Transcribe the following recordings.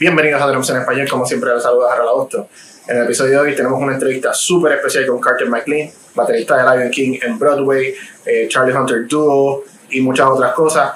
Bienvenidos a Drums en Español, como siempre les saluda Harold Agosto. En el episodio de hoy tenemos una entrevista súper especial con Carter McLean, baterista de Lion King en Broadway, eh, Charlie Hunter Duo y muchas otras cosas.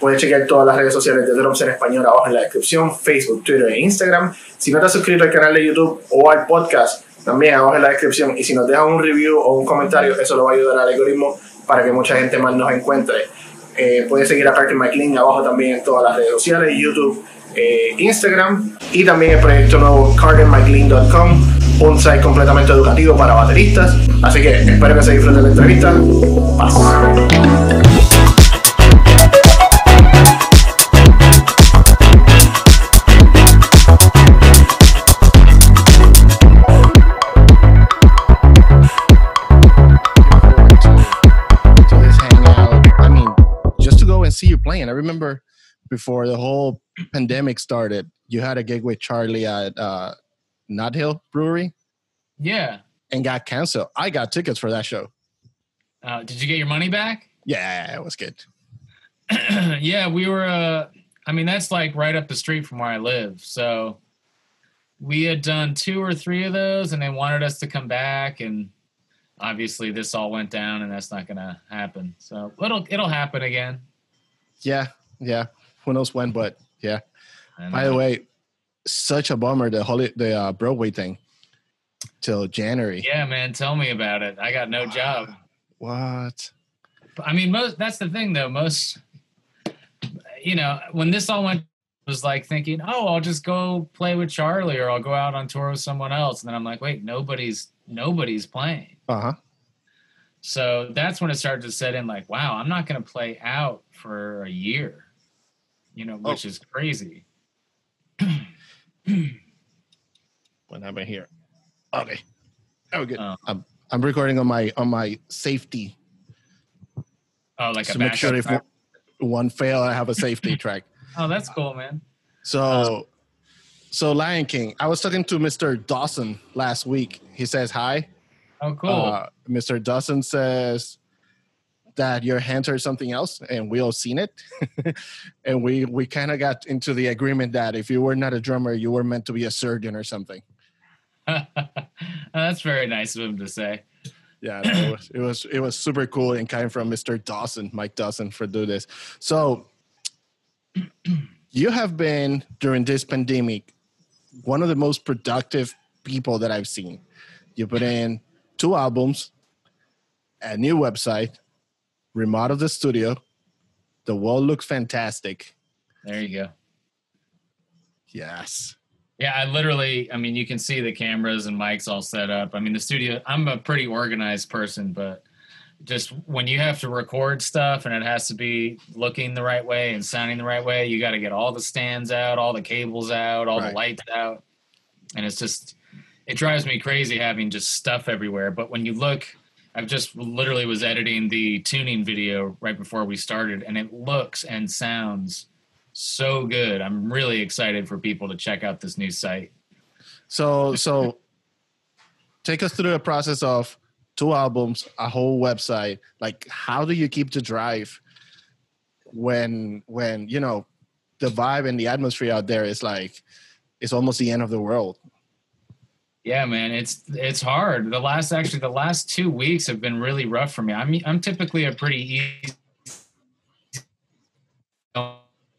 Puedes chequear todas las redes sociales de Drums en Español abajo en la descripción, Facebook, Twitter e Instagram. Si no te has suscrito al canal de YouTube o al podcast, también abajo en la descripción. Y si nos dejas un review o un comentario, eso lo va a ayudar al algoritmo para que mucha gente más nos encuentre. Eh, puedes seguir a Carter McLean abajo también en todas las redes sociales, YouTube, eh, Instagram y también el proyecto nuevo cartermclean.com, un site completamente educativo para bateristas. Así que espero que se disfruten la entrevista. Paz. see you playing. I remember before the whole pandemic started, you had a gig with Charlie at uh, Nod Hill Brewery Yeah. and got canceled. I got tickets for that show. Uh, did you get your money back? Yeah, it was good. yeah, we were. Uh, I mean, that's like right up the street from where I live. So we had done two or three of those, and they wanted us to come back, and obviously this all went down, and that's not going to happen. So it'll it'll happen again. Yeah, yeah. Who knows when, but yeah. By the way, such a bummer the holy the uh, Broadway thing till January. yeah, man, tell me about it. I got no job. What? I mean, most that's the thing though. Most, you know, when this all went, was like thinking, oh, I'll just go play with Charlie, or I'll go out on tour with someone else, and then I'm like, wait, nobody's nobody's playing. Uh huh. So that's when it started to set in. Like, wow, I'm not going to play out for a year. You know, which is crazy. What happened here? Okay. Oh, good. Oh. I'm I'm recording on my on my safety Oh, like a to make sure if track. one, fail, I have a safety track. Oh, that's cool, man. So, so Lion King. I was talking to Mr. Dawson last week. He says hi. Oh, cool. Uh, Mr. Dawson says that your hands are something else, and we all seen it. and we we kind of got into the agreement that if you were not a drummer, you were meant to be a surgeon or something. that's very nice of him to say. Yeah, no, it, was, it was it was super cool and kind from Mr. Dawson, Mike Dawson, for do this. So, you have been during this pandemic one of the most productive people that I've seen. You put in two albums, a new website, remodeled the studio. The wall looks fantastic. There you go. Yes. Yeah, I literally, I mean, you can see the cameras and mics all set up. I mean, the studio, I'm a pretty organized person, but just when you have to record stuff and it has to be looking the right way and sounding the right way, you got to get all the stands out, all the cables out, all Right. the lights out. And it's just, it drives me crazy having just stuff everywhere. But when you look, I've just literally was editing the tuning video right before we started, and it looks and sounds so good. I'm really excited for people to check out this new site. So so take us through the process of two albums, a whole website. Like how do you keep the drive when when you know the vibe and the atmosphere out there is like it's almost the end of the world. Yeah, man, it's it's hard. The last actually the last two weeks have been really rough for me. I'm I'm typically a pretty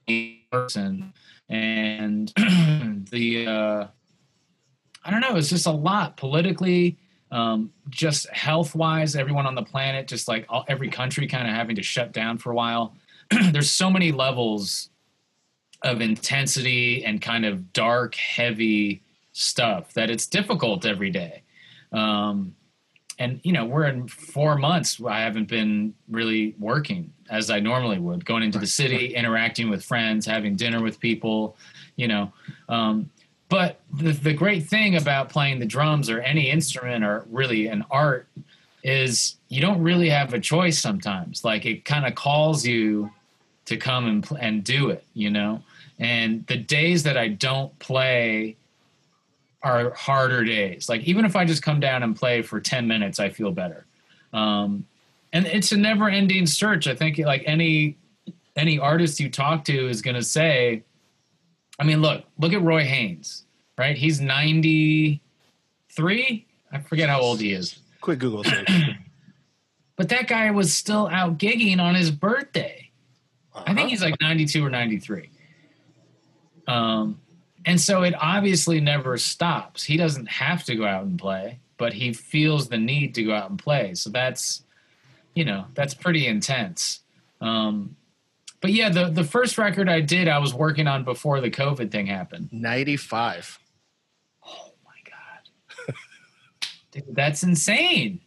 easy person, and the uh, I don't know. It's just a lot politically, um, just health wise. Everyone on the planet, just like all, every country, kind of having to shut down for a while. There's so many levels of intensity and kind of dark, heavy stuff that it's difficult every day. Um, and you know, we're in four months. I haven't been really working as I normally would, going into the city, interacting with friends, having dinner with people. You know, um, but the, the great thing about playing the drums or any instrument or really an art is you don't really have a choice sometimes. Like it kind of calls you to come and and do it. You know, and the days that I don't play are harder days. Like even if I just come down and play for 10 minutes, I feel better. Um, and it's a never ending search. I think like any, any artist you talk to is going to say, I mean, look, look at Roy Haynes, right? He's 93. I forget how old he is. Quick Google search. But that guy was still out gigging on his birthday. I think he's like 92 or 93. Um, and so it obviously never stops. He doesn't have to go out and play, but he feels the need to go out and play. So that's, you know, that's pretty intense. Um, but yeah, the the first record I did, I was working on before the COVID thing happened. 95. Oh my god, Dude, that's insane.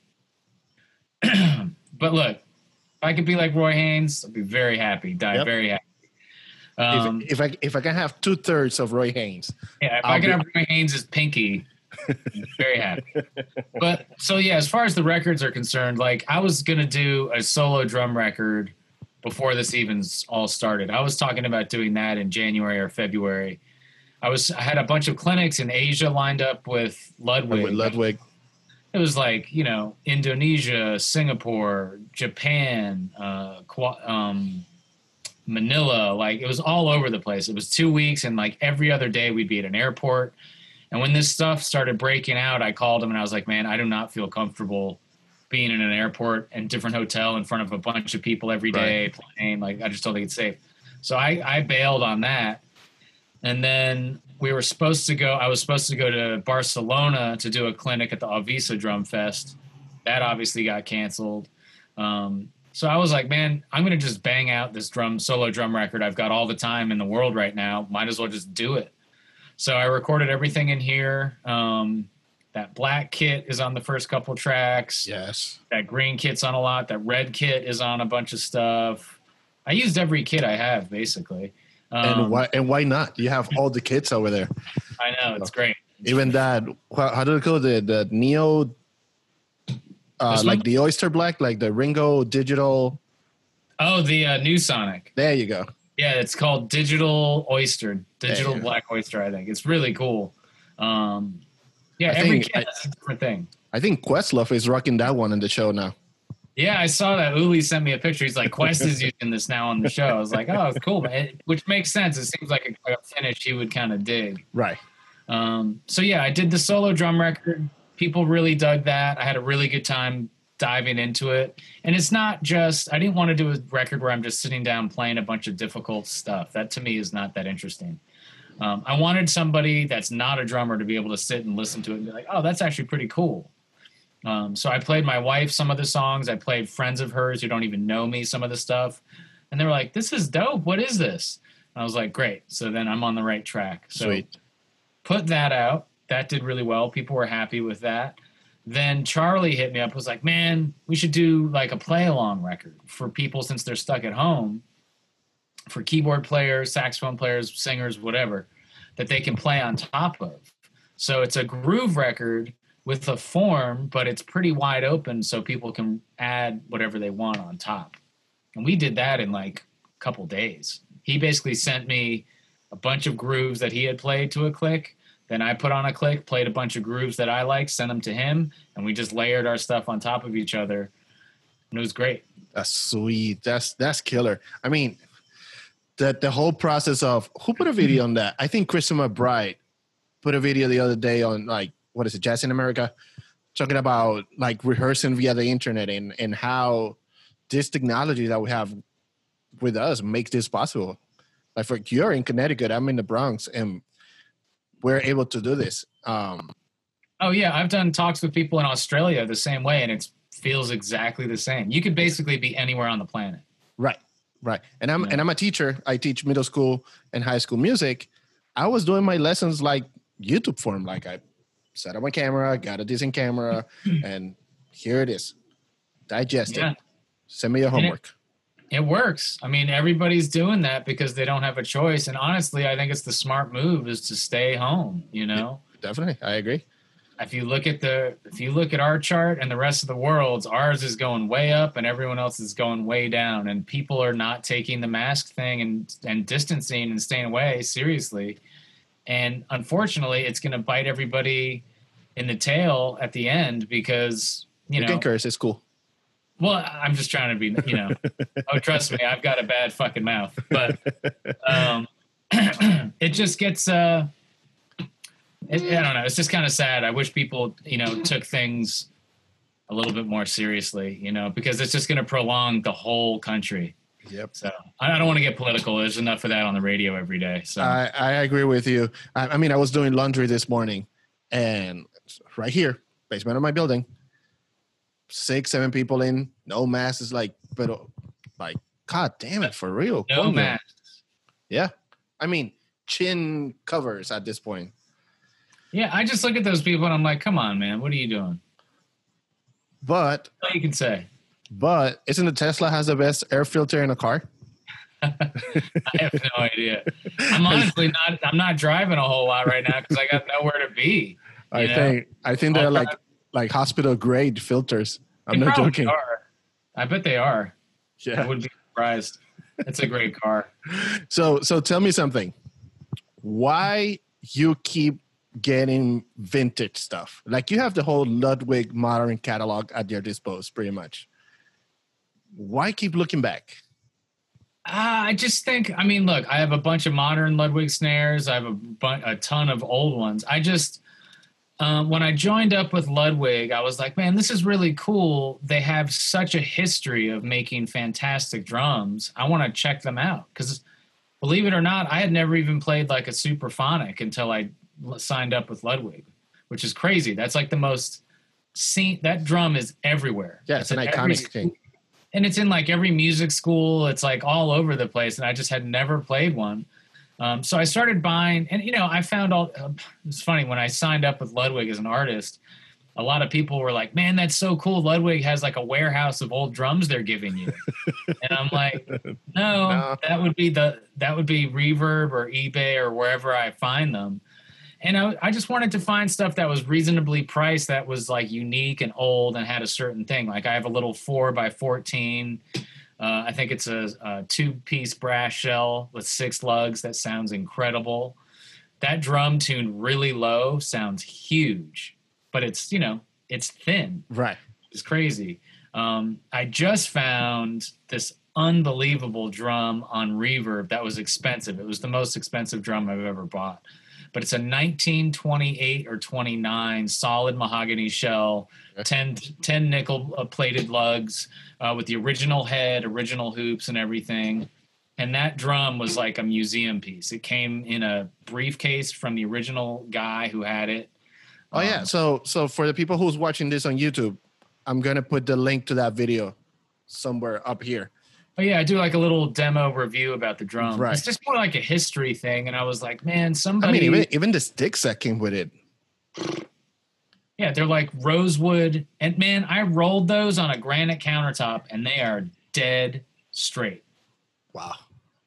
but look, if I could be like Roy Haynes, I'd be very happy. Die Yep. very happy. Um, if, if I if I can have two thirds of Roy Haynes, yeah, if I'll I could be- have Roy Haynes' pinky, I'm very happy. But so yeah, as far as the records are concerned, like I was gonna do a solo drum record before this even all started. I was talking about doing that in January or February. I was I had a bunch of clinics in Asia lined up with Ludwig. with Ludwig, it was like you know Indonesia, Singapore, Japan, uh, um, Manila. Like it was all over the place. It was two weeks, and like every other day we'd be at an airport. And when this stuff started breaking out, I called him and I was like, "Man, I do not feel comfortable being in an airport and different hotel in front of a bunch of people every day playing. Like I just don't think it's safe." So I, I bailed on that. And then we were supposed to go, I was supposed to go to Barcelona to do a clinic at the Avisa Drum Fest. That obviously got canceled. Um, so I was like, man, I'm going to just bang out this drum solo drum record. I've got all the time in the world right now. Might as well just do it. So I recorded everything in here. Um, that black kit is on the first couple tracks yes, that green kit's on a lot that red kit is on a bunch of stuff i used every kit i have basically um, and why and why not? You have all the kits over there. i know it's great Even that, how, how call it? The Neo, uh, like the Oyster Black, like the Ringo Digital. oh the uh, NeuSonic There you go. yeah it's called digital oyster digital black oyster i think it's really cool um, yeah I every think kit I- has a different thing I think Questlove is rocking that one in the show now. yeah i saw that uli sent me a picture he's like quest is using this now on the show i was like oh it's cool man. Which makes sense it seems like a, a finish he would kind of dig Right. Um, so yeah, I did the solo drum record. People really dug that. I had a really good time diving into it. And it's not just I didn't want to do a record where I'm just sitting down playing a bunch of difficult stuff. That to me is not that interesting. Um, I wanted somebody that's not a drummer to be able to sit and listen to it and be like, oh, that's actually pretty cool. Um, so I played my wife some of the songs. I played friends of hers who don't even know me some of the stuff. And they were like, this is dope. What is this? And I was like, great. So then I'm on the right track. So Sweet. put that out. That did really well. People were happy with that. Then Charlie hit me up, was like, man, we should do like a play along record for people since they're stuck at home, for keyboard players, saxophone players, singers, whatever, that they can play on top of. So it's a groove record with a form, but it's pretty wide open so people can add whatever they want on top. And we did that in like a couple days. He basically sent me a bunch of grooves that he had played to a click. Then I put on a click, played a bunch of grooves that I like, sent them to him, and we just layered our stuff on top of each other. And it was great. That's sweet. That's that's killer. I mean, the the whole process of who put a video on that? I think Christian McBride put a video the other day on like what is it, Jazz in America, talking about like rehearsing via the internet and and how this technology that we have with us makes this possible. Like for you're in Connecticut, I'm in the Bronx, and we're able to do this. Um, Oh yeah, I've done talks with people in Australia the same way, and it feels exactly the same. You could basically be anywhere on the planet. Right, right. And I'm Yeah. and I'm a teacher. I teach middle school and high school music. I was doing my lessons like YouTube form. Like I set up my camera, got a decent camera, and here it is. Digest Yeah. it. Send me your homework. It works. I mean, everybody's doing that because they don't have a choice. And honestly, I think it's the smart move is to stay home. You know, Definitely, I agree. if you look at the if you look at our chart and the rest of the world's, ours is going way up and everyone else is going way down. And people are not taking the mask thing and and distancing and staying away seriously. And unfortunately, it's going to bite everybody in the tail at the end because you You, know curse. It's cool. Well, I'm just trying to be, you know. oh, trust me, I've got a bad fucking mouth. But, um, it just gets uh, it, I don't know. It's just kind of sad. I wish people, you know, took things a little bit more seriously, you know, because it's just going to prolong the whole country. Yep. So I don't want to get political. There's enough of that on the radio every day. So I, I agree with you. I, I mean, I was doing laundry this morning, and right here, basement of my building, six, seven people in, no masks. Is like, but like, god damn it, for real. no man. Yeah, I mean, chin covers at this point. Yeah, I just look at those people and I'm like, come on, man, what are you doing? But you can say. but isn't the Tesla has the best air filter in a car? I have no idea. I'm honestly not. I'm not driving a whole lot right now because I got nowhere to be. I know? think I think they're like like hospital grade filters. I'm They not joking. Are. I bet they are. Yeah, I wouldn't be surprised. It's a great car. So so tell me something. Why you keep getting vintage stuff? Like you have the whole Ludwig modern catalog at your disposal, pretty much. Why keep looking back? Uh, I just think. I mean, look, I have a bunch of modern Ludwig snares. I have a, bu- a ton of old ones. I just um, when I joined up with Ludwig, I was like, man, this is really cool. They have such a history of making fantastic drums. I want to check them out because, believe it or not, I had never even played like a Supraphonic until I l- signed up with Ludwig, which is crazy. That's like the most seen. That drum is everywhere. Yeah, it's an in every iconic thing. and it's in like every music school. It's like all over the place, and I just had never played one. Um, so I started buying, and you know, I found all. Uh, it's funny when I signed up with Ludwig as an artist. A lot of people were like, "Man, that's so cool! Ludwig has like a warehouse of old drums they're giving you," and I'm like, no, No. that would be the that would be Reverb or eBay or wherever I find them." And I, I just wanted to find stuff that was reasonably priced, that was like unique and old and had a certain thing. Like I have a little four by fourteen. Uh, I think it's a, a two-piece brass shell with six lugs. That sounds incredible. That drum tuned really low sounds huge, but it's you know it's thin. Right. It's crazy. Um, I just found this unbelievable drum on Reverb that was expensive. It was the most expensive drum I've ever bought. But it's a 1928 or 29 solid mahogany shell, 10, 10 nickel uh, plated lugs uh, with the original head, original hoops, and everything. And that drum was like a museum piece. It came in a briefcase from the original guy who had it. Oh yeah. Um, So so for the people who's watching this on YouTube, I'm gonna put the link to that video somewhere up here. Oh yeah, I do like a little demo review about the drum. Right. It's just more like a history thing, and I was like, man, somebody. I mean, even even the sticks that came with it. yeah, they're like rosewood, and man, I rolled those on a granite countertop, and they are dead straight. Wow.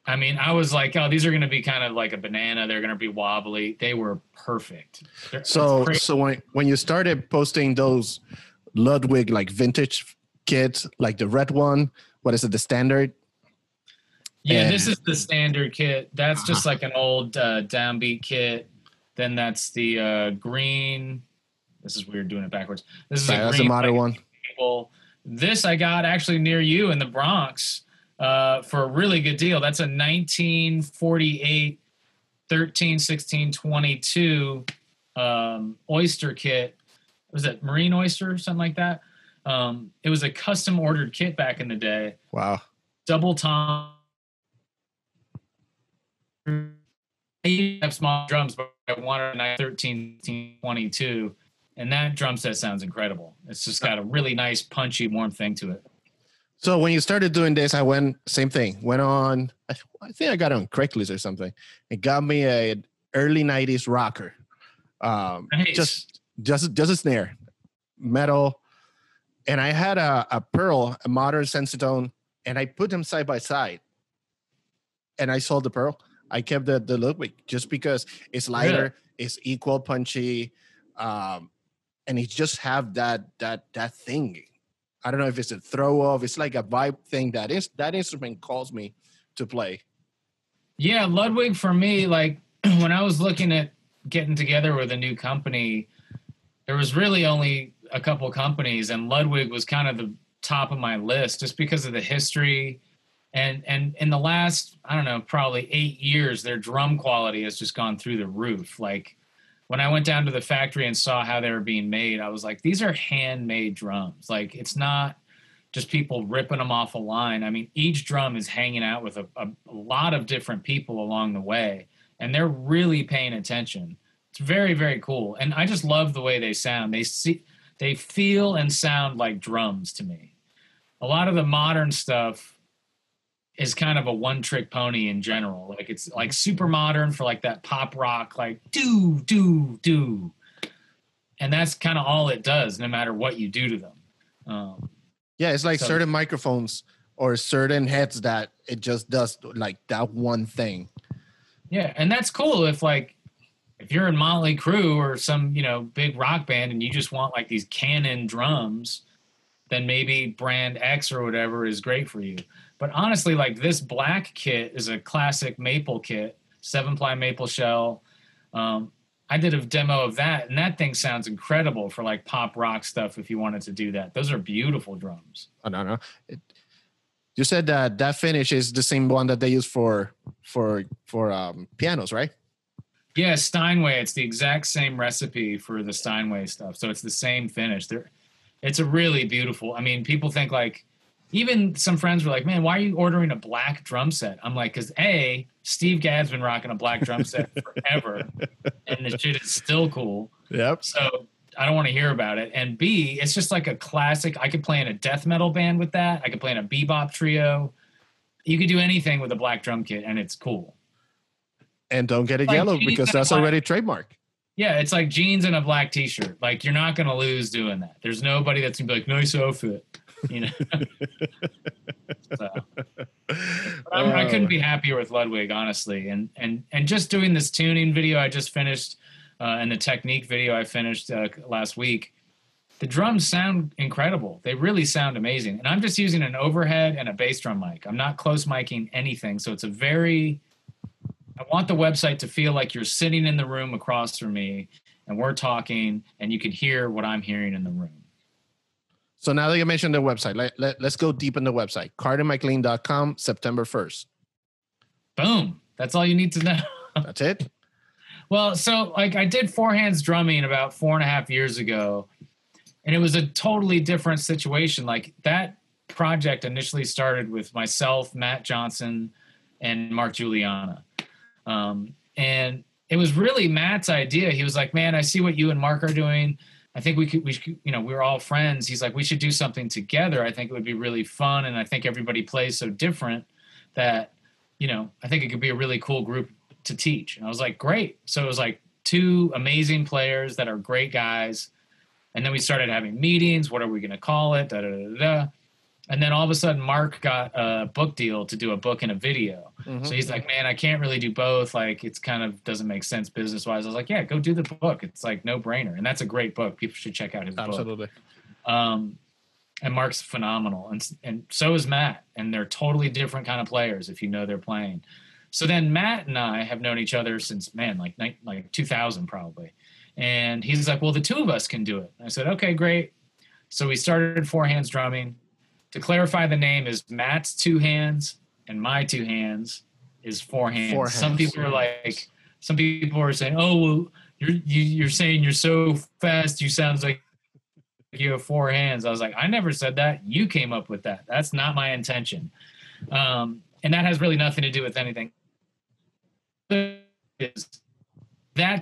I mean, I was like, oh, these are going to be kind of like a banana. They're going to be wobbly. They were perfect. They're- So so when when you started posting those Ludwig like vintage kits, like the red one, what is it, the standard? Yeah, this is the standard kit. That's just Uh-huh. like an old uh, downbeat kit. Then that's the uh, green. This is weird doing it backwards. This is Right, a that's green the modern one. table. This I got actually near you in the Bronx uh, for a really good deal. That's a 1948 13, 16, 22 um, oyster kit. Was it marine oyster or something like that? Um, it was a custom ordered kit back in the day Wow. double tom. I have small drums, but I wanted a 13, 22, and that drum set sounds incredible. It's just got a really nice, punchy, warm thing to it. So when you started doing this, I went same thing. Went on. I, I think I got on Craigslist or something. It got me a early '90s rocker. Um, Nice. Just just just a snare, metal, and I had a, a pearl, a modern sensitone, and I put them side by side. And I sold the pearl. I kept the the Ludwig just because it's lighter, it's equal punchy, um, and it just have that that that thing. I don't know if it's a throw off. It's like a vibe thing that is that instrument calls me to play. Yeah, Ludwig for me, like when I was looking at getting together with a new company, there was really only a couple companies, and Ludwig was kind of the top of my list just because of the history. and and in the last I don't know probably eight years, their drum quality has just gone through the roof. Like when I went down to the factory and saw how they were being made, I was like, these are handmade drums. Like it's not just people ripping them off a line. I mean, each drum is hanging out with a, a, a lot of different people along the way, and they're really paying attention. It's very very cool, and I just love the way they sound. They see, they feel and sound like drums to me. A lot of the modern stuff is kind of a one trick pony in general. Like it's like super modern for like that pop rock, like do, do, do. And that's kind of all it does, no matter what you do to them. Um, yeah, it's like so- certain microphones or certain heads that it just does like that one thing. yeah, and that's cool if like if you're in Motley Crue or some you know big rock band and you just want like these cannon drums, then maybe brand X or whatever is great for you. But honestly, like this black kit is a classic maple kit, seven ply maple shell. Um, I did a demo of that, and that thing sounds incredible for like pop rock stuff. If you wanted to do that, those are beautiful drums. I don't know. It, you said that that finish is the same one that they use for for for um, pianos, right? Yeah, Steinway. It's the exact same recipe for the Steinway stuff, so it's the same finish. There, it's a really beautiful. I mean, people think like, even some friends were like, "Man, why are you ordering a black drum set?" I'm like, "Cause a Steve Gadd's been rocking a black drum set forever, and the shit is still cool. Yep. So I don't want to hear about it. And B, it's just like a classic. I could play in a death metal band with that. I could play in a bebop trio. You could do anything with a black drum kit, and it's cool. And don't get it Like yellow because that's black- already trademark. Yeah, it's like jeans and a black t-shirt. Like you're not gonna lose doing that. There's nobody that's gonna be like, nice outfit. You know. so, I couldn't be happier with Ludwig, honestly. And and and just doing this tuning video I just finished, uh, and the technique video I finished uh, last week. The drums sound incredible. They really sound amazing. And I'm just using an overhead and a bass drum mic. I'm not close miking anything, so it's a very I want the website to feel like you're sitting in the room across from me and we're talking and you can hear what I'm hearing in the room. So now that you mentioned the website, let, let, let's go deep in the website. CarterMcLean.com, September 1st. Boom. That's all you need to know. That's it. Well, so like I did four hands drumming about four and a half years ago, and it was a totally different situation. Like that project initially started with myself, Matt Johnson, and Mark Guiliana. Um, and it was really Matt's idea. He was like, "Man, I see what you and Mark are doing. I think we could, we should, you know, we're all friends. He's like, we should do something together. I think it would be really fun, and I think everybody plays so different that, you know, I think it could be a really cool group to teach. And I was like, great. So it was like two amazing players that are great guys. And then we started having meetings. What are we going to call it? Da, da, da, da. And then all of a sudden, Mark got a book deal to do a book and a video. So he's like, man, I can't really do both. Like, it's kind of doesn't make sense business wise. I was like, yeah, go do the book. It's like no brainer. And that's a great book. People should check out his book. Absolutely. Um, and Mark's phenomenal, and and so is Matt, and they're totally different kind of players if you know they're playing. So then Matt and I have known each other since man, like like 2000 probably, and he's like, well, the two of us can do it. I said, okay, great. So we started four hands drumming. To clarify, the name is Matt's two hands, and my two hands is four hands. Four Some people are like, some people are saying, oh, well, you're you, you're saying you're so fast, you sounds like you have four hands. I was like, I never said that. You came up with that. That's not my intention. Um, and that has really nothing to do with anything. That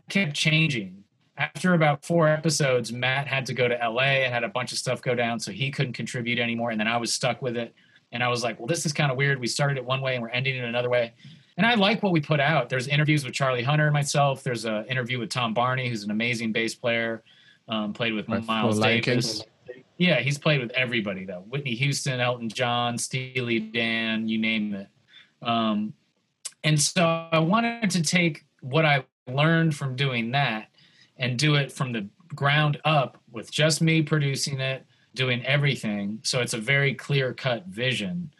kept changing. After about four episodes, Matt had to go to LA and had a bunch of stuff go down, so he couldn't contribute anymore. And then I was stuck with it. And I was like, well, this is kind of weird. We started it one way and we're ending it another way. And I like what we put out. There's interviews with Charlie Hunter and myself. There's an interview with Tom Barney, who's an amazing bass player. Um, played with Right, Miles Davis. Yeah, he's played with everybody though. Whitney Houston, Elton John, Steely Dan, you name it. Um, and so I wanted to take what I learned from doing that and do it from the ground up with just me producing it, doing everything. So it's a very clear cut vision.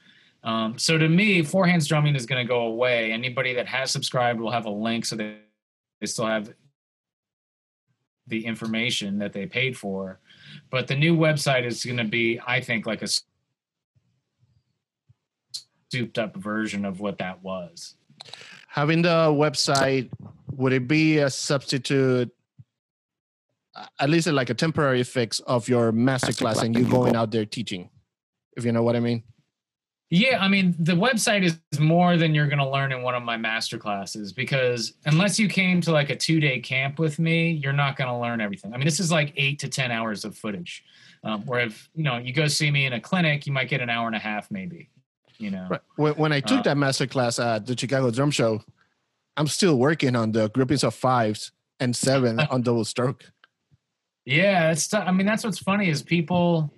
Um, so to me, four hands drumming is going to go away. Anybody that has subscribed will have a link so they, they still have the information that they paid for. But the new website is going to be, I think, like a souped up version of what that was. Having the website, would it be a substitute, at least like a temporary fix of your masterclass and you going out there teaching? If you know what I mean. Yeah, I mean, the website is more than you're going to learn in one of my master classes because unless you came to like a two day camp with me, you're not going to learn everything. I mean, this is like eight to 10 hours of footage. Um, where if, you know, you go see me in a clinic, you might get an hour and a half, maybe, you know. Right. When, when I took uh, that master class at the Chicago Drum Show, I'm still working on the groupings of fives and seven on double stroke. Yeah, it's, I mean, that's what's funny is people,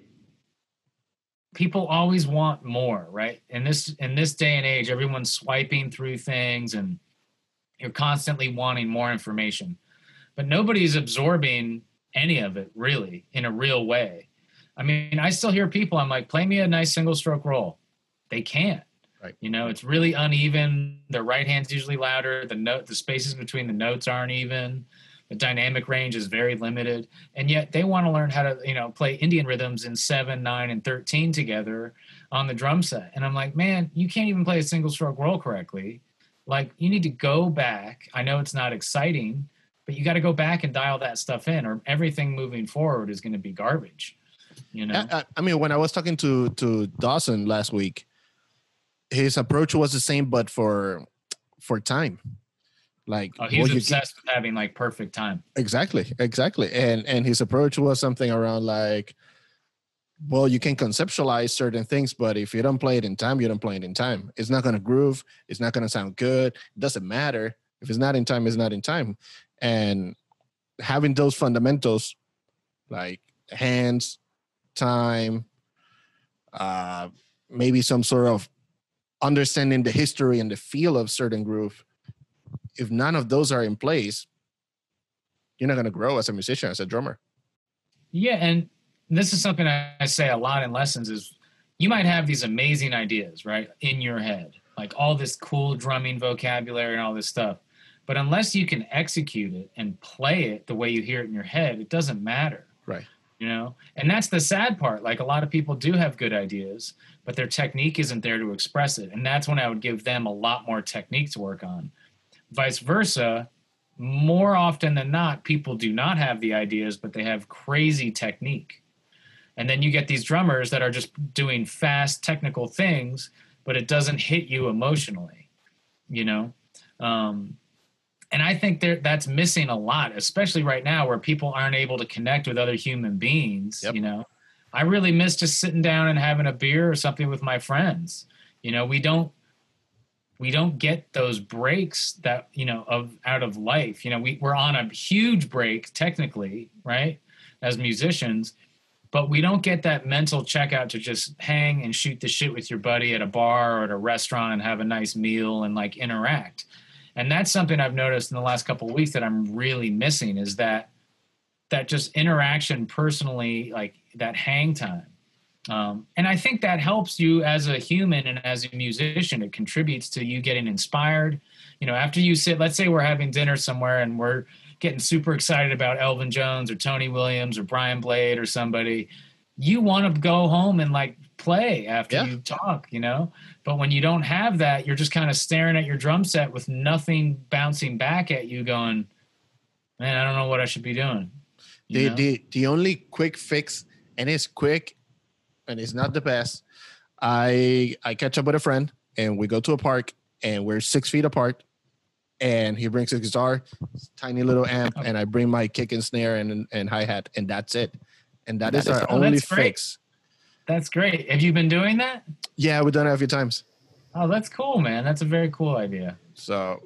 people always want more, right? In this in this day and age, everyone's swiping through things and you're constantly wanting more information. But nobody's absorbing any of it really in a real way. I mean, I still hear people, I'm like, play me a nice single stroke roll. They can't. Right. You know, it's really uneven. The right hand's usually louder. The note the spaces between the notes aren't even the dynamic range is very limited and yet they want to learn how to you know play indian rhythms in 7 9 and 13 together on the drum set. And i'm like man you can't even play a single stroke roll correctly. Like you need to go back. I know it's not exciting but you got to go back and dial that stuff in or everything moving forward is going to be garbage you know? I, I mean when i was talking to to dawson last week his approach was the same but for for time like oh, he's obsessed with having like perfect time. Exactly, exactly. And and his approach was something around like, well, you can conceptualize certain things, but if you don't play it in time, you don't play it in time. It's not gonna groove. It's not gonna sound good. It doesn't matter if it's not in time. It's not in time. And having those fundamentals, like hands, time, uh, maybe some sort of understanding the history and the feel of certain groove if none of those are in place, you're not going to grow as a musician, as a drummer. Yeah, and this is something I say a lot in lessons is you might have these amazing ideas, right, in your head, like all this cool drumming vocabulary and all this stuff. But unless you can execute it and play it the way you hear it in your head, it doesn't matter. Right. You know, and that's the sad part. Like a lot of people do have good ideas, but their technique isn't there to express it. And that's when I would give them a lot more technique to work on vice versa more often than not people do not have the ideas but they have crazy technique. And then you get these drummers that are just doing fast technical things but it doesn't hit you emotionally you know? Um, and i think there, that's missing a lot especially right now where people aren't able to connect with other human beings yep. you know? I really miss just sitting down and having a beer or something with my friends. You know we don't we don't get those breaks that you know of out of life. You know we, we're on a huge break technically right as musicians but we don't get that mental checkout to just hang and shoot the shit with your buddy at a bar or at a restaurant and have a nice meal and like interact. And that's something i've noticed in the last couple of weeks that i'm really missing is that that just interaction personally like that hang time um, and I think that helps you as a human and as a musician. It contributes to you getting inspired. You know, after you sit, let's say we're having dinner somewhere and we're getting super excited about Elvin Jones or Tony Williams or Brian Blade or somebody, you want to go home and like play after yeah. you talk, you know? But when you don't have that, you're just kind of staring at your drum set with nothing bouncing back at you going, man, I don't know what I should be doing. the, the, the only quick fix, and it's quick and it's not the best. I I catch up with a friend and we go to a park and we're six feet apart. And he brings his guitar, tiny little amp, and I bring my kick and snare and and hi hat, and that's it. And that, that is, is our oh, only fix. That's great. Have you been doing that? Yeah, we've done it a few times. Oh, that's cool, man. That's a very cool idea. So,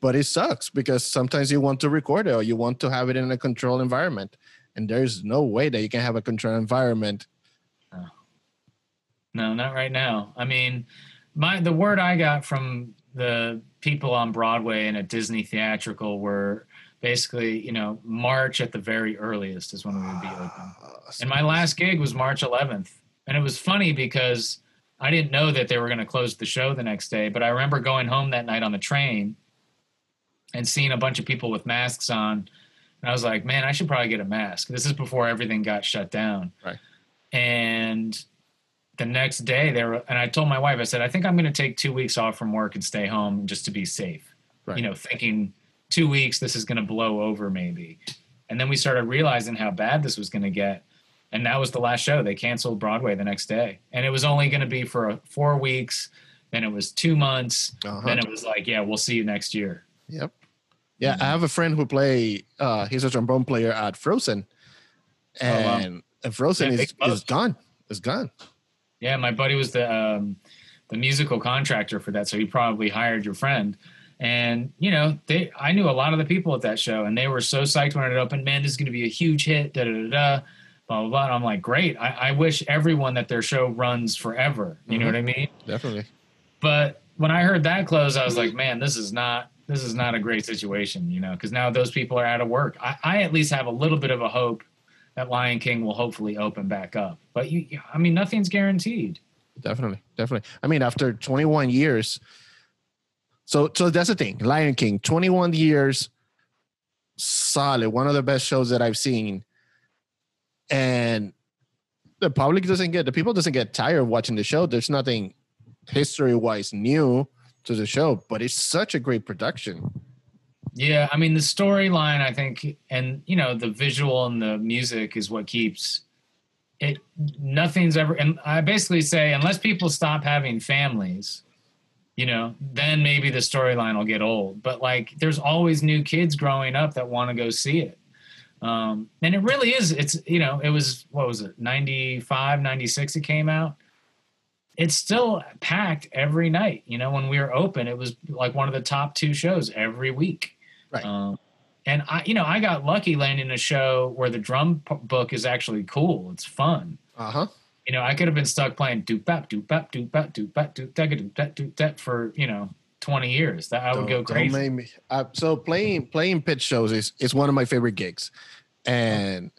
but it sucks because sometimes you want to record it or you want to have it in a controlled environment, and there's no way that you can have a controlled environment no, not right now. I mean, my the word I got from the people on Broadway and at Disney theatrical were basically, you know, March at the very earliest is when we would be open. Ah, and my last gig was March 11th. And it was funny because I didn't know that they were going to close the show the next day, but I remember going home that night on the train and seeing a bunch of people with masks on. And I was like, man, I should probably get a mask. This is before everything got shut down. Right. And the next day they were, and I told my wife, I said, I think I'm going to take two weeks off from work and stay home just to be safe. Right. You know, thinking two weeks, this is going to blow over maybe. And then we started realizing how bad this was going to get. And that was the last show. They canceled Broadway the next day. And it was only going to be for four weeks. Then it was two months. Uh-huh. Then it was like, yeah, we'll see you next year. Yep. Yeah, I have a friend who play. Uh, he's a trombone player at Frozen, Oh, wow. and and Frozen Yeah, is, is gone. It's gone. Yeah, my buddy was the um, the musical contractor for that, so he probably hired your friend. And you know, they I knew a lot of the people at that show, and they were so psyched when it opened. Man, this is going to be a huge hit. Da da da da. Blah blah blah. And I'm like, great. I, I wish everyone that their show runs forever. You know Mhm. what I mean? Definitely. But when I heard that close, I was like, man, this is not this is not a great situation. You know, because now those people are out of work. I, I at least have a little bit of a hope that Lion King will hopefully open back up. But you, I mean, nothing's guaranteed. Definitely. Definitely. I mean, after 21 years. So so that's the thing. Lion King, 21 years, solid. One of the best shows that I've seen. And the public doesn't get the people doesn't get tired of watching the show. There's nothing history wise new to the show, but it's such a great production. Yeah, I mean the storyline, I think, and you know the visual and the music is what keeps it. Nothing's ever, and I basically say unless people stop having families, you know, then maybe the storyline will get old. But like, there's always new kids growing up that want to go see it, um, and it really is. It's you know, it was what was it, 95, 96 It came out. It's still packed every night. You know, when we were open, it was like one of the top two shows every week. Right. Um, and I, you know, I got lucky landing a show where the drum p- book is actually cool. It's fun. Uh-huh. You know, I could have been stuck playing doop bap doop bap doop bap doop bap doop da doop that doop that for you know twenty years. That I would go Don't- crazy. don't me- uh, so playing playing pitch shows is is one of my favorite gigs, and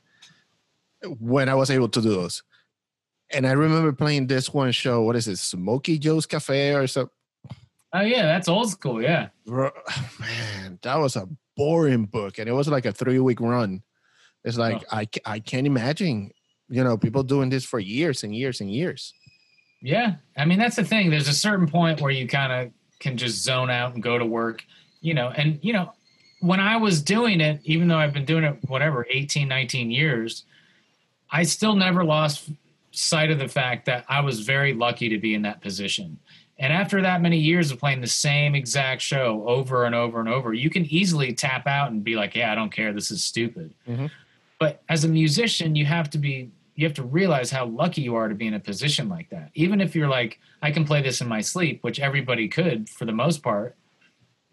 when I was able to do those, and I remember playing this one show. What is it, Smoky Joe's Cafe or something? Oh yeah, that's old school. Yeah, Bro, man, that was a boring book, and it was like a three week run. It's like I I can't imagine, you know, people doing this for years and years and years. yeah. I mean, that's the thing. There's a certain point where you kind of can just zone out and go to work. You know, and you know, when I was doing it, even though I've been doing it whatever 18, 19 years, I still never lost sight of the fact that I was very lucky to be in that position. And after that many years of playing the same exact show over and over and over, you can easily tap out and be like, "Yeah, I don't care. This is stupid." Mhm. But as a musician, you have to be you have to realize how lucky you are to be in a position like that. Even if you're like, "I can play this in my sleep," which everybody could for the most part,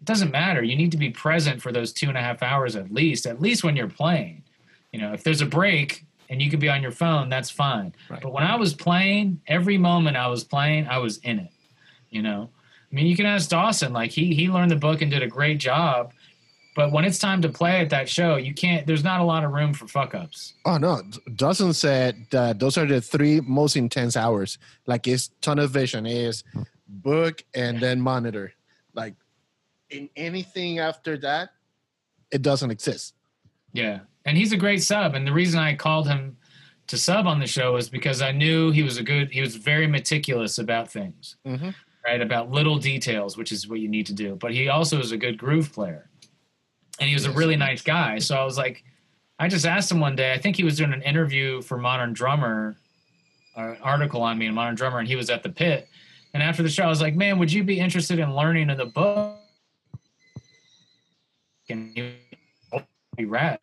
it doesn't matter. You need to be present for those two and a half hours at least, at least when you're playing. You know, if there's a break and you can be on your phone, that's fine. Right. But when I was playing, every moment I was playing, I was in it. You know, I mean, you can ask Dawson. Like he he learned the book and did a great job. But when it's time to play at that show, you can't. There's not a lot of room for fuck ups. Oh no, Dawson said that those are the three most intense hours. Like it's tunnel vision is book and then monitor. Like in anything after that, it doesn't exist. Yeah, and he's a great sub. And the reason I called him to sub on the show is because I knew he was a good. He was very meticulous about things. Mhm. Right? About little details, which is what you need to do. But he also is a good groove player. And he was a really nice guy. So I was like, I just asked him one day, I think he was doing an interview for Modern Drummer, uh, an article on me in Modern Drummer, and he was at the pit. And after the show, I was like, man, would you be interested in learning in the book? And he be rad.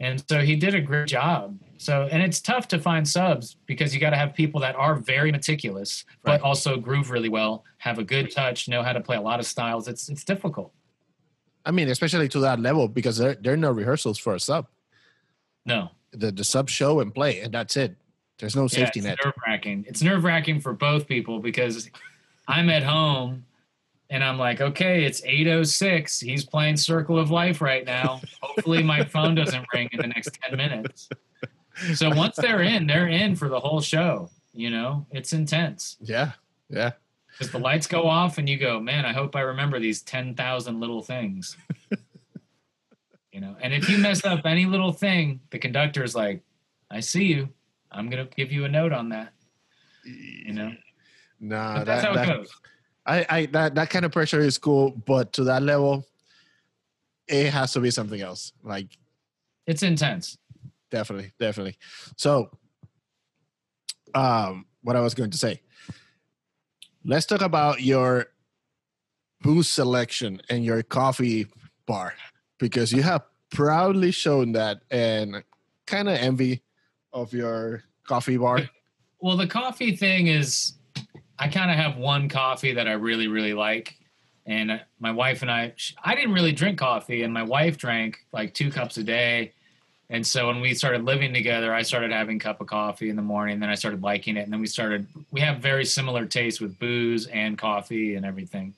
And so he did a great job. So, and it's tough to find subs because you got to have people that are very meticulous, but also groove really well, have a good touch, know how to play a lot of styles. It's it's difficult. I mean, especially to that level because there there are no rehearsals for a sub. No, The the sub show and play, and that's it. There's no safety yeah, net. it's nerve wracking. It's nerve wracking for both people because I'm at home and I'm like, okay, it's 8:06. He's playing Circle of Life right now. Hopefully, my phone doesn't ring in the next 10 minutes. So once they're in, they're in for the whole show. You know, it's intense Yeah, yeah. because the lights go off and you go, man, I hope I remember these 10,000 little things. you know, and if you mess up any little thing, the conductor is like, I see you. I'm going to give you a note on that. You know, Nah, but that's that, how it that, goes. I, I that that kind of pressure is cool, but to that level, it has to be something else. Like It's intense. definitely, definitely. So, um, what I was going to say. Let's talk about your booze selection and your coffee bar because you have proudly shown that and kind of envy of your coffee bar. Well, the coffee thing is, I kind of have one coffee that I really, really like. And my wife and I, I didn't really drink coffee, and my wife drank like two cups a day. And so when we started living together, I started having a cup of coffee in the morning. Then I started liking it, and then we started. We have very similar tastes with booze and coffee and everything,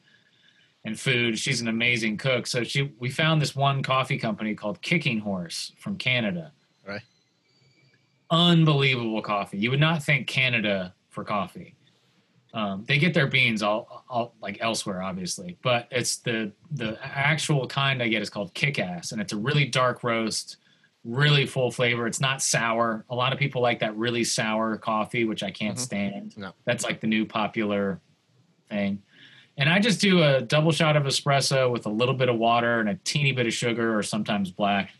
and food. She's an amazing cook, so she. We found this one coffee company called Kicking Horse from Canada. Right. Unbelievable coffee. You would not think Canada for coffee. Um, they get their beans all, all like elsewhere, obviously, but it's the the actual kind I get is called Kick Ass, and it's a really dark roast, really full flavor. It's not sour. A lot of people like that really sour coffee, which I can't Mhm. stand. No. That's like the new popular thing. And I just do a double shot of espresso with a little bit of water and a teeny bit of sugar, or sometimes black.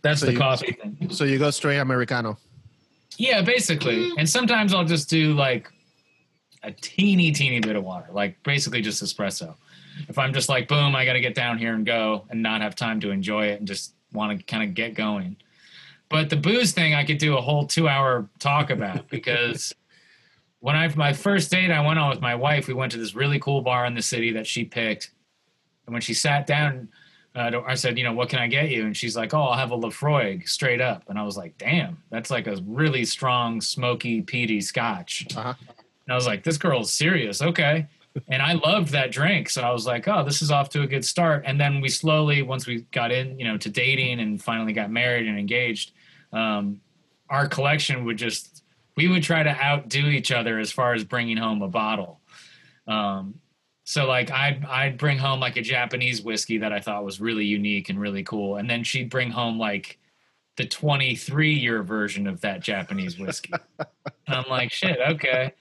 That's So the you- coffee thing. So you go straight Americano. Yeah, basically. And sometimes I'll just do like a teeny, teeny bit of water, like basically just espresso. If I'm just like, boom, I got to get down here and go and not have time to enjoy it and just want to kind of get going. But the booze thing, I could do a whole two hour talk about because when I, my first date I went on with my wife, we went to this really cool bar in the city that she picked. And when she sat down, uh, I said, you know, what can I get you? And she's like, oh, I'll have a Laphroaig straight up. And I was like, damn, that's like a really strong, smoky, peaty scotch. Uh-huh. And I was like, this girl's serious. Okay. and I loved that drink. So I was like, oh, this is off to a good start. And then we slowly, once we got in, you know, to dating and finally got married and engaged, um, our collection would just, we would try to outdo each other as far as bringing home a bottle. Um, so like I'd I'd bring home like a Japanese whiskey that I thought was really unique and really cool, and then she'd bring home like the 23 year version of that Japanese whiskey. I'm like, shit, okay.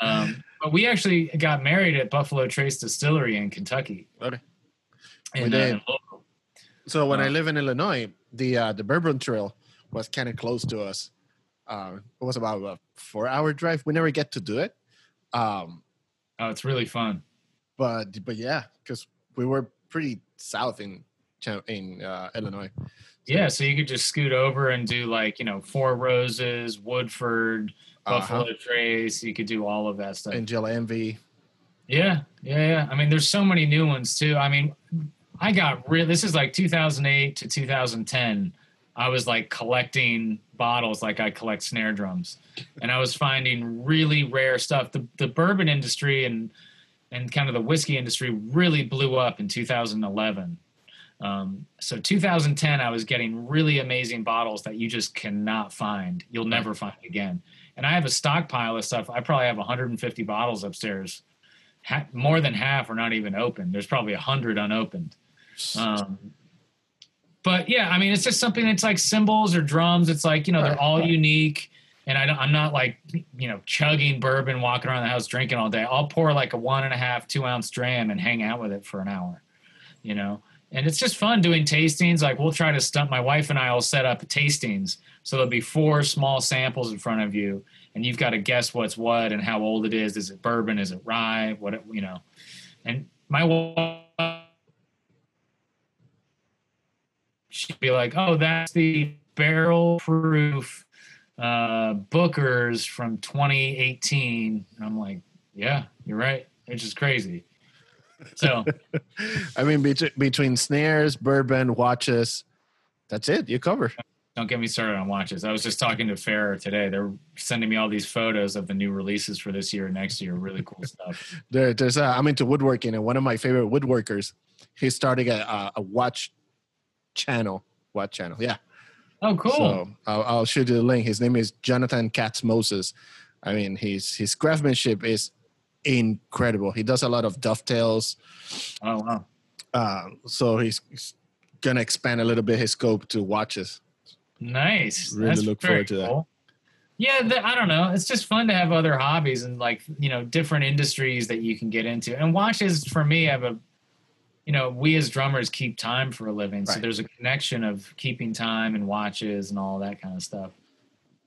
Um, but we actually got married at Buffalo Trace Distillery in Kentucky. Okay. In, uh, So when I Uh, live in Illinois, the uh, the Bourbon Trail was kind of close to us. Uh, it was about a four hour drive. We never get to do it, um, Oh, it's really fun. but but yeah, because we were pretty south in in uh, Illinois. Yeah, so you could just scoot over and do like you know Four Roses, Woodford, Uh-huh. Buffalo Trace. You could do all of that stuff. Angel Envy. Yeah, yeah, yeah. I mean, there's so many new ones too. I mean, I got real. This is like 2008 to 2010. I was like collecting bottles like I collect snare drums, and I was finding really rare stuff. The the bourbon industry and and kind of the whiskey industry really blew up in 2011. Um, so 2010, I was getting really amazing bottles that you just cannot find. You'll never find again. And I have a stockpile of stuff. I probably have 150 bottles upstairs ha- more than half are not even open. There's probably a hundred unopened. Um, but yeah, I mean, it's just something that's like cymbals or drums. It's like you know they're all unique, and I don't, I'm not like you know chugging bourbon, walking around the house drinking all day. I'll pour like a one and a half, two ounce dram and hang out with it for an hour, you know. And it's just fun doing tastings. Like we'll try to stunt. My wife and I will set up tastings, so there'll be four small samples in front of you, and you've got to guess what's what and how old it is. Is it bourbon? Is it rye? What you know? And my wife, she'd be like, "Oh, that's the barrel proof uh, Booker's from 2018," and I'm like, "Yeah, you're right. It's just crazy." So I mean, bet- between snares, bourbon, watches, that's it. You cover. don't get me started on watches. I was just talking to Farer today. They're sending me all these photos of the new releases for this year and next year. Really cool stuff. There, there's a, I'm into woodworking, and one of my favorite woodworkers, he's starting a, a, a watch channel. Watch channel, yeah. Oh, cool. So I'll, I'll show you the link. His name is Jonathan Katz Moses. I mean, his his craftsmanship is incredible. He does a lot of dovetails. oh, wow. Uh, so he's, he's gonna expand a little bit his scope to watches. Nice. Really That's look forward to that. cool. Yeah, the, I don't know. It's just fun to have other hobbies and like you know different industries that you can get into. And watches for me have a, you know, we as drummers keep time for a living, so there's a connection of keeping time and watches and all that kind of stuff.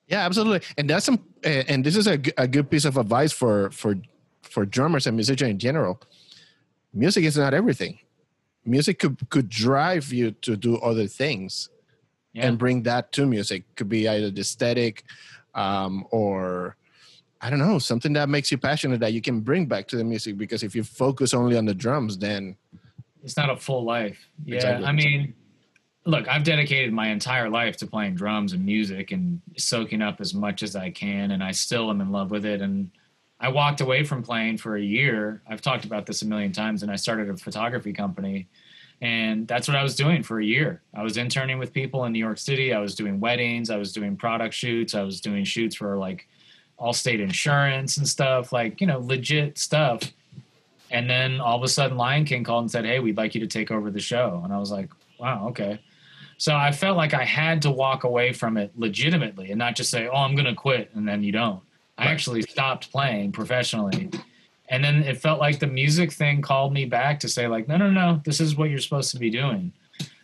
Yeah, absolutely. And that's some, and this is a, a good piece of advice for for for drummers and musicians in general. Music is not everything. Music could could drive you to do other things Yeah. and bring that to music. Could be either the aesthetic, um, or I don't know, something that makes you passionate that you can bring back to the music. Because if you focus only on the drums, then it's not a full life. Yeah, Exactly. I mean, look, I've dedicated my entire life to playing drums and music and soaking up as much as I can, and I still am in love with it. And I walked away from playing for a year. I've talked about this a million times, and I started a photography company. And that's what I was doing for a year. I was interning with people in New York City. I was doing weddings. I was doing product shoots. I was doing shoots for like Allstate Insurance and stuff, like, you know, legit stuff. And then all of a sudden, Lion King called and said, Hey, we'd like you to take over the show. And I was like, Wow, okay. So I felt like I had to walk away from it legitimately and not just say, Oh, I'm going to quit. And then you don't. I actually stopped playing professionally. And then it felt like the music thing called me back to say, like, no, no, no, this is what you're supposed to be doing.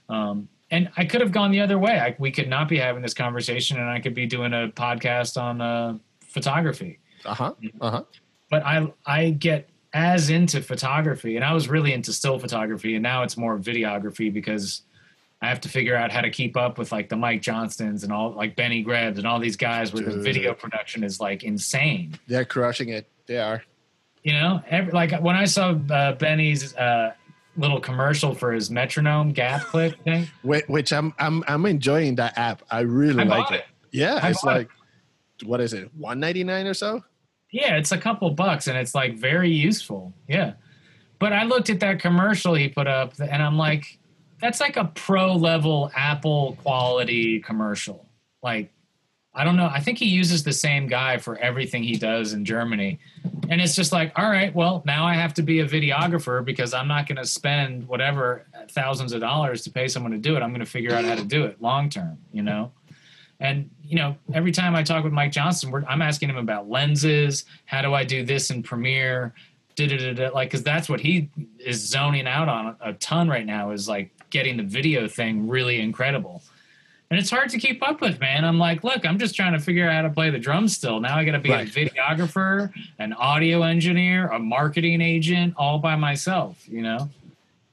Um, and I could have gone the other way. I, we could not be having this conversation, and I could be doing a podcast on uh, photography uh huh, uh huh. but I I get as into photography, and I was really into still photography, and now it's more videography because I have to figure out how to keep up with like the Mike Johnstons and all like Benny Grebs and all these guys where the video production is like insane. They're crushing it. They are. You know, Every, like when I saw uh, Benny's uh, little commercial for his metronome gap click thing, Which, I'm I'm I'm enjoying that app. I really I like it. it. Yeah, I it's bought it. like what is it? One ninety nine or so. Yeah, it's a couple bucks and it's like very useful. Yeah. But I looked at that commercial he put up and I'm like, that's like a pro level Apple quality commercial. Like, I don't know. I think he uses the same guy for everything he does in Germany. And it's just like, all right, well, now I have to be a videographer because I'm not going to spend whatever thousands of dollars to pay someone to do it. I'm going to figure out how to do it long term, you know? And you know, every time I talk with Mike Johnston, we're, I'm asking him about lenses. How do I do this in Premiere? Da-da-da-da. Like, because that's what he is zoning out on a ton right now. Is like getting the video thing really incredible, and it's hard to keep up with, man. I'm like, look, I'm just trying to figure out how to play the drums still. Now I got to be Right. a videographer, an audio engineer, a marketing agent, all by myself. You know?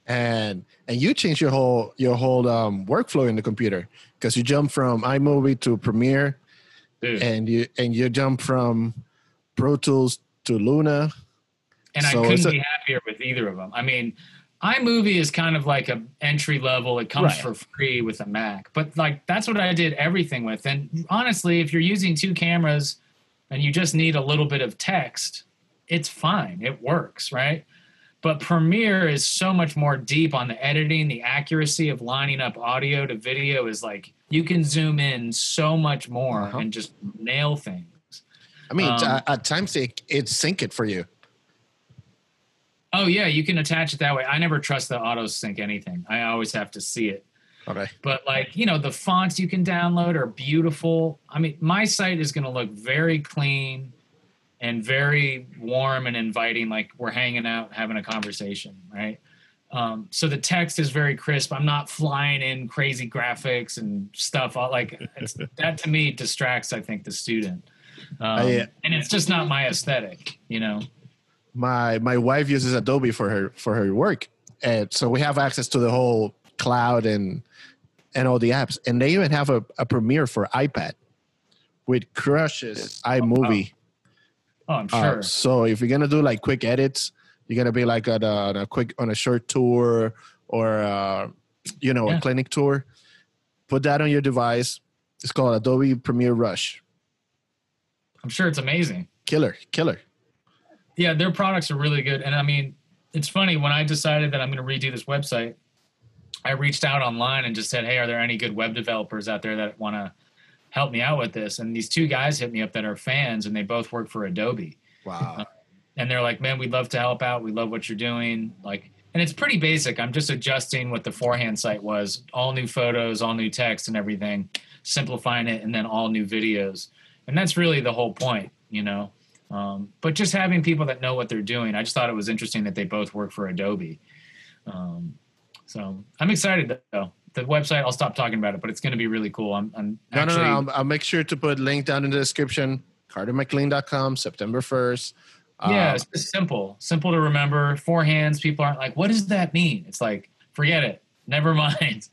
and and you change your whole your whole um, workflow in the computer because you jump from iMovie to Premiere, Dude. and you and you jump from Pro Tools to Luna. and So I couldn't a- be happier with either of them. I mean, iMovie is kind of like a entry level. It comes Right. for free with a Mac, but like that's what I did everything with. And honestly, if you're using two cameras and you just need a little bit of text, it's fine. It works, right? But Premiere is so much more deep on the editing, the accuracy of lining up audio to video is like you can zoom in so much more Uh-huh. and just nail things. I mean, Um, at, at times it it sync it for you. Oh yeah, you can attach it that way. I never trust the auto sync anything. I always have to see it. Okay. But like, you know, the fonts you can download are beautiful. I mean, my site is going to look very clean and very warm and inviting like we're hanging out having a conversation, right? Um, so the text is very crisp. I'm not flying in crazy graphics and stuff. All like it's, that to me distracts. I think the student, um, I- and it's just not my aesthetic. You know, my my wife uses Adobe for her for her work, and so we have access to the whole cloud and and all the apps, and they even have a, a Premiere for iPad, which crushes iMovie. oh, I'm Uh, sure. so if you're gonna do like quick edits, you're gonna be like on a, on a quick on a short tour or uh, you know Yeah. a clinic tour. Put that on your device. It's called Adobe Premiere Rush. I'm sure it's amazing. Killer, killer. Yeah, their products are really good. And I mean, it's funny when I decided that I'm going to redo this website, I reached out online and just said, "Hey, are there any good web developers out there that want to help me out with this?" And these two guys hit me up that are fans, and they both work for Adobe. Wow. Uh, and they're like, "Man, we'd love to help out. We love what you're doing." Like, and it's pretty basic. I'm just adjusting what the forehand site was, all new photos, all new text, and everything, simplifying it, and then all new videos. and that's really the whole point, you know. Um, but just having people that know what they're doing, I just thought it was interesting that they both work for Adobe. Um, so I'm excited though. The website, I'll stop talking about it, but it's going to be really cool. I'm, I'm No, actually, no, no. I'll, I'll make sure to put link down in the description. CarterMcLean.com, September 1st. yeah, Um, it's just simple, simple to remember. Four hands. People aren't like, what does that mean? It's like, forget it. Never mind.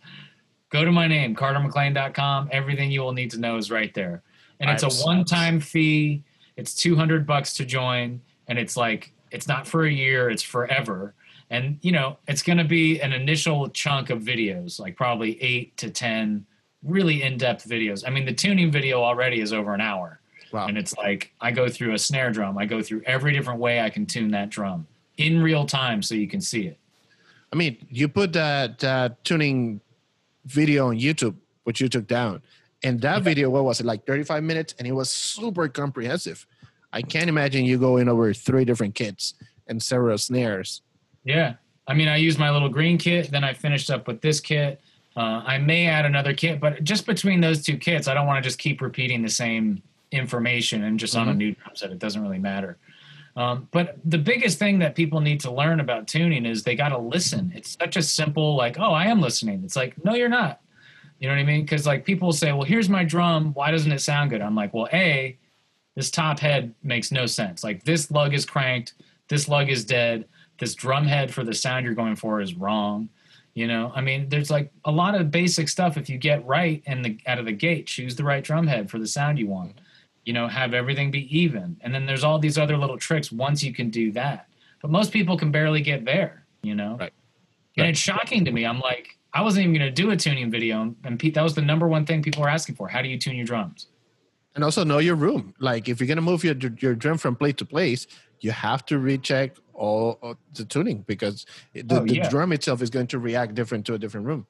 Go to my name, CarterMcLean.com. Everything you will need to know is right there. And it's a one-time fee. It's 200 bucks to join, and it's like it's not for a year. It's forever. And you know, it's going to be an initial chunk of videos, like probably eight to ten really in-depth videos. I mean, the tuning video already is over an hour. wow. And it's like I go through a snare drum. I go through every different way I can tune that drum in real time so you can see it. I mean, you put that, that tuning video on YouTube, which you took down. And that video, what was it, like 35 minutes? And it was super comprehensive. I can't imagine you going over three different kits and several snares. Yeah. I mean, I used my little green kit, then I finished up with this kit. Uh, I may add another kit, but just between those two kits, I don't want to just keep repeating the same information and just on a Mhm. new drum set. It doesn't really matter. Um, but the biggest thing that people need to learn about tuning is they got to listen. It's such a simple, like, oh, I am listening. It's like, no, you're not. You know what I mean? Because like people say, well, here's my drum. Why doesn't it sound good? I'm like, well, a, this top head makes no sense. Like this lug is cranked, this lug is dead, this drum head for the sound you're going for is wrong. You know, I mean, there's like a lot of basic stuff. If you get right and the out of the gate, choose the right drum head for the sound you want. You know, have everything be even, and then there's all these other little tricks once you can do that. But most people can barely get there. You know, Right. and Right. it's shocking to me. I'm like, I wasn't even going to do a tuning video, and Pete, that was the number one thing people were asking for. How do you tune your drums? And also know your room. Like if you're gonna move your your drum from place to place, you have to recheck all of the tuning because the, Oh, the drum itself is going to react different to a different room.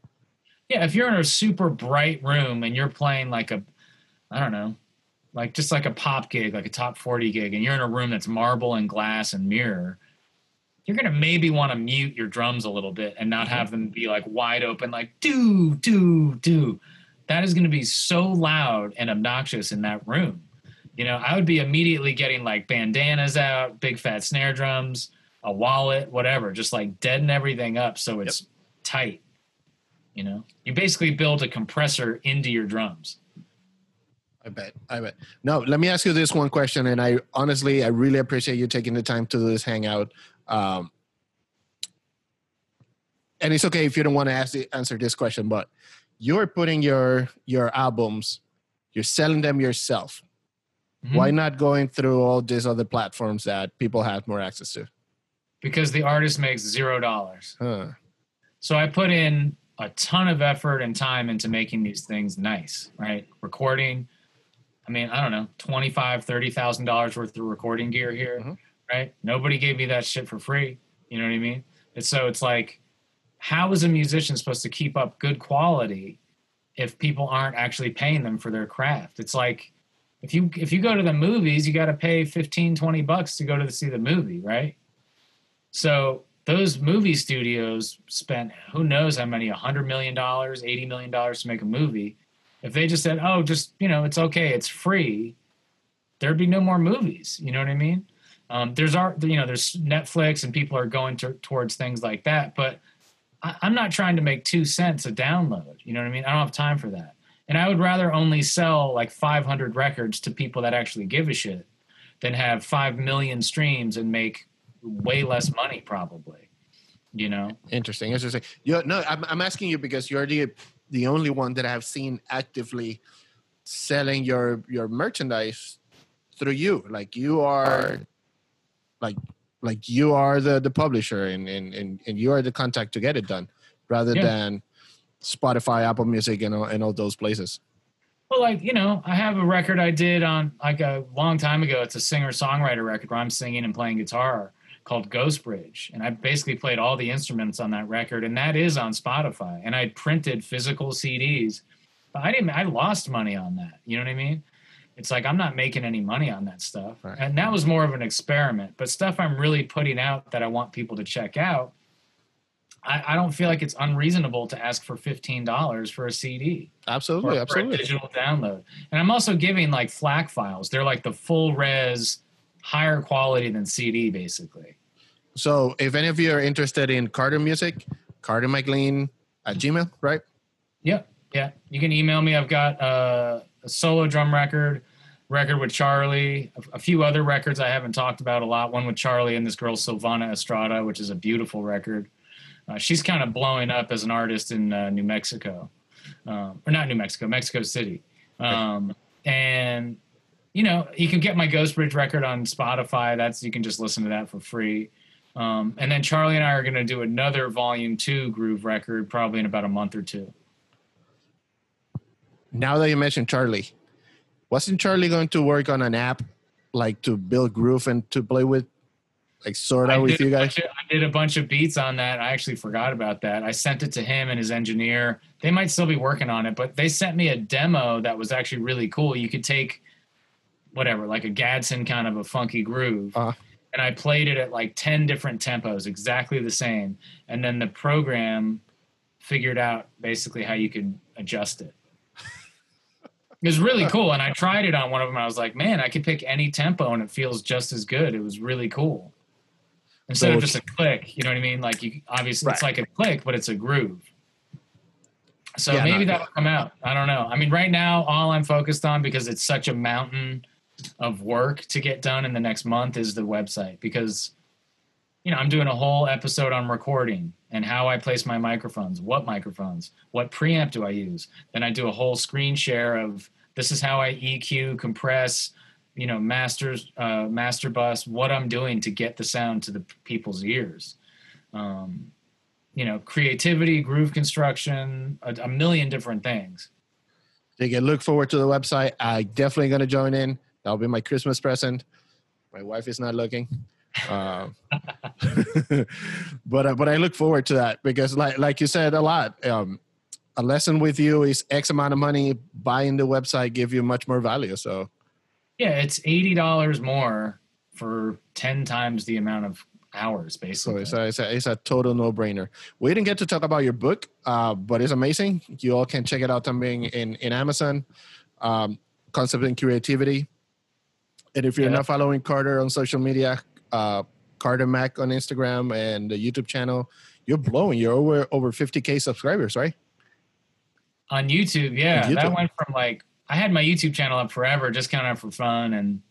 Yeah, if you're in a super bright room and you're playing like a, I don't know, like just like a pop gig, like a top 40 gig, and you're in a room that's marble and glass and mirror, you're going to maybe want to mute your drums a little bit and not mm-hmm. have them be like wide open, like do, do, do. That is going to be so loud and obnoxious in that room. You know, I would be immediately getting like bandanas out, big fat snare drums, a wallet, whatever, just like deaden everything up so it's tight. You know, you basically build a compressor into your drums. I bet. I bet. No, let me ask you this one question, and I honestly, I really appreciate you taking the time to do this hangout. Um, and it's okay if you don't want to ask the, answer this question, but you're putting your your albums, you're selling them yourself. Mhm. Why not going through all these other platforms that people have more access to? Because the artist makes zero dollars. Huh. So I put in a ton of effort and time into making these things nice, right? Recording. I mean, I don't know, twenty five, thirty thousand dollars worth of recording gear here, Mhm. Right? Nobody gave me that shit for free. You know what I mean? And so it's like, how is a musician supposed to keep up good quality if people aren't actually paying them for their craft? It's like if you if you go to the movies, you got to pay 15, 20 bucks to go to see the movie, right? So those movie studios spent who knows how many, hundred million dollars, eighty million dollars to make a movie. If they just said, "Oh, just you know, it's okay, it's free," there'd be no more movies. You know what I mean? Um, there's art, you know, there's Netflix, and people are going to, towards things like that. But I, I'm not trying to make two cents a download. You know what I mean? I don't have time for that. And I would rather only sell like 500 records to people that actually give a shit than have 5 million streams and make way less money probably. You know? Interesting, interesting. You no, I'm, I'm asking you because you're the the only one that I've seen actively selling your your merchandise through you. Like you are, like like you are the the publisher and and and, and you are the contact to get it done, rather Yeah. than Spotify, Apple Music, and all, and all those places. Well, like, you know, I have a record I did on like a long time ago. It's a singer songwriter record where I'm singing and playing guitar called Ghost Bridge. And I basically played all the instruments on that record, and that is on Spotify. And I printed physical CDs. But I didn't I lost money on that. You know what I mean? It's like I'm not making any money on that stuff. Right. And that was more of an experiment. But stuff I'm really putting out that I want people to check out, I, I don't feel like it's unreasonable to ask for fifteen dollars for a CD Absolutely, or for a absolutely. digital download. And I'm also giving like FLAC files. They're like the full res, higher quality than CD, basically. So if any of you are interested in Carter music, Carter McLean at Gmail, right? Yep. Yeah. You can email me. I've got uh, a solo drum record, record with Charlie, a, a few other records I haven't talked about a lot. One with Charlie and this girl Silvana Estrada, which is a beautiful record. Uh, she's kind of blowing up as an artist in uh, New Mexico, um, or not New Mexico, Mexico City. Um, and you know, you can get my Ghost Bridge record on Spotify. That's you can just listen to that for free. Um, and then Charlie and I are going to do another Volume Two Groove record probably in about a month or two. Now that you mentioned Charlie, wasn't Charlie going to work on an app like to build groove and to play with, like sort out with you guys? of- I did a bunch of beats on that. I actually forgot about that. I sent it to him and his engineer. They might still be working on it, but they sent me a demo that was actually really cool. You could take whatever, like a Gadsden kind of a funky groove. Uh-huh. And I played it at like 10 different tempos, exactly the same. And then the program figured out basically how you could adjust it. It was really cool. And I tried it on one of them. I was like, man, I could pick any tempo and it feels just as good. It was really cool. Instead So of just a click, you know what I mean? Like you obviously it's like a click, but it's a groove. So Yeah, maybe that'll come out. I don't know. I mean, right now, all I'm focused on because it's such a mountain of work to get done in the next month is the website because you know, I'm doing a whole episode on recording and how I place my microphones, what microphones, what preamp do I use. Then I do a whole screen share of this is how I EQ, compress, you know, masters, uh, master bus, what I'm doing to get the sound to the people's ears. Um, you know, creativity, groove construction, a, a million different things. They can look forward to the website. I definitely gonna join in. That'll be my Christmas present. My wife is not looking, uh, but uh, but I look forward to that because, like like you said a lot, um, a lesson with you is X amount of money. Buying the website give you much more value. So Yeah, it's eighty dollars more for ten times the amount of hours, so basically. it's a, it's a, it's a total no brainer. We didn't get to talk about your book, uh, but it's amazing. You all can check it out. también in in Amazon. Um, Concept and creativity. And if you're Yeah. not following Carter on social media, uh, Carter Mac on Instagram and the YouTube channel, you're blowing. You're over over 50k subscribers, right? on YouTube, yeah, On YouTube. that went from like I had my YouTube channel up forever, just kind of for fun, and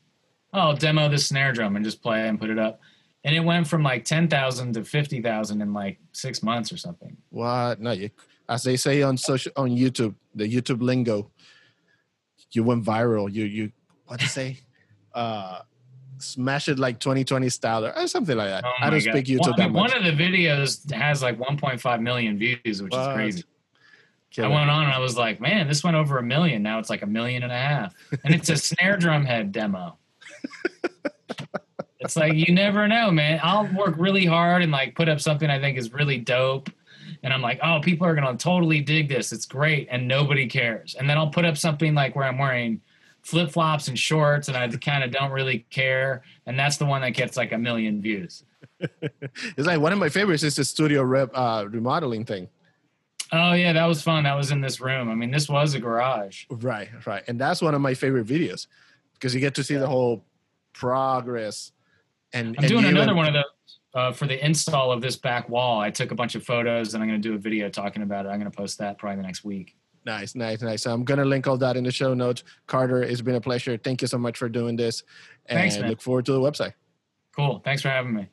oh, I'll demo the snare drum and just play and put it up, and it went from like ten thousand to fifty thousand in like six months or something. What? No, you, as they say on social on YouTube, the YouTube lingo, you went viral. You you what to say? Uh, smash it like 2020 style or something like that. Oh I don't God. speak YouTube I that much. one of the videos has like 1.5 million views, which is crazy. I went on and I was like, man, this went over a million. Now it's like a million and a half. And it's a snare drum head demo. it's like, you never know, man. I'll work really hard and like put up something I think is really dope. And I'm like, oh, people are going to totally dig this. It's great. And nobody cares. And then I'll put up something like where I'm wearing flip flops and shorts and I kind of don't really care. And that's the one that gets like a million views. It's like one of my favorites is the studio rep uh, remodeling thing. Oh, yeah, that was fun. That was in this room. I mean, this was a garage. Right, right. And that's one of my favorite videos because you get to see the whole progress. And I'm and doing another and- one of those uh, for the install of this back wall. I took a bunch of photos and I'm going to do a video talking about it. I'm going to post that probably the next week. Nice, nice, nice. So I'm gonna link all that in the show notes. Carter, it's been a pleasure. Thank you so much for doing this, and Thanks, man. look forward to the website. Cool. Thanks for having me.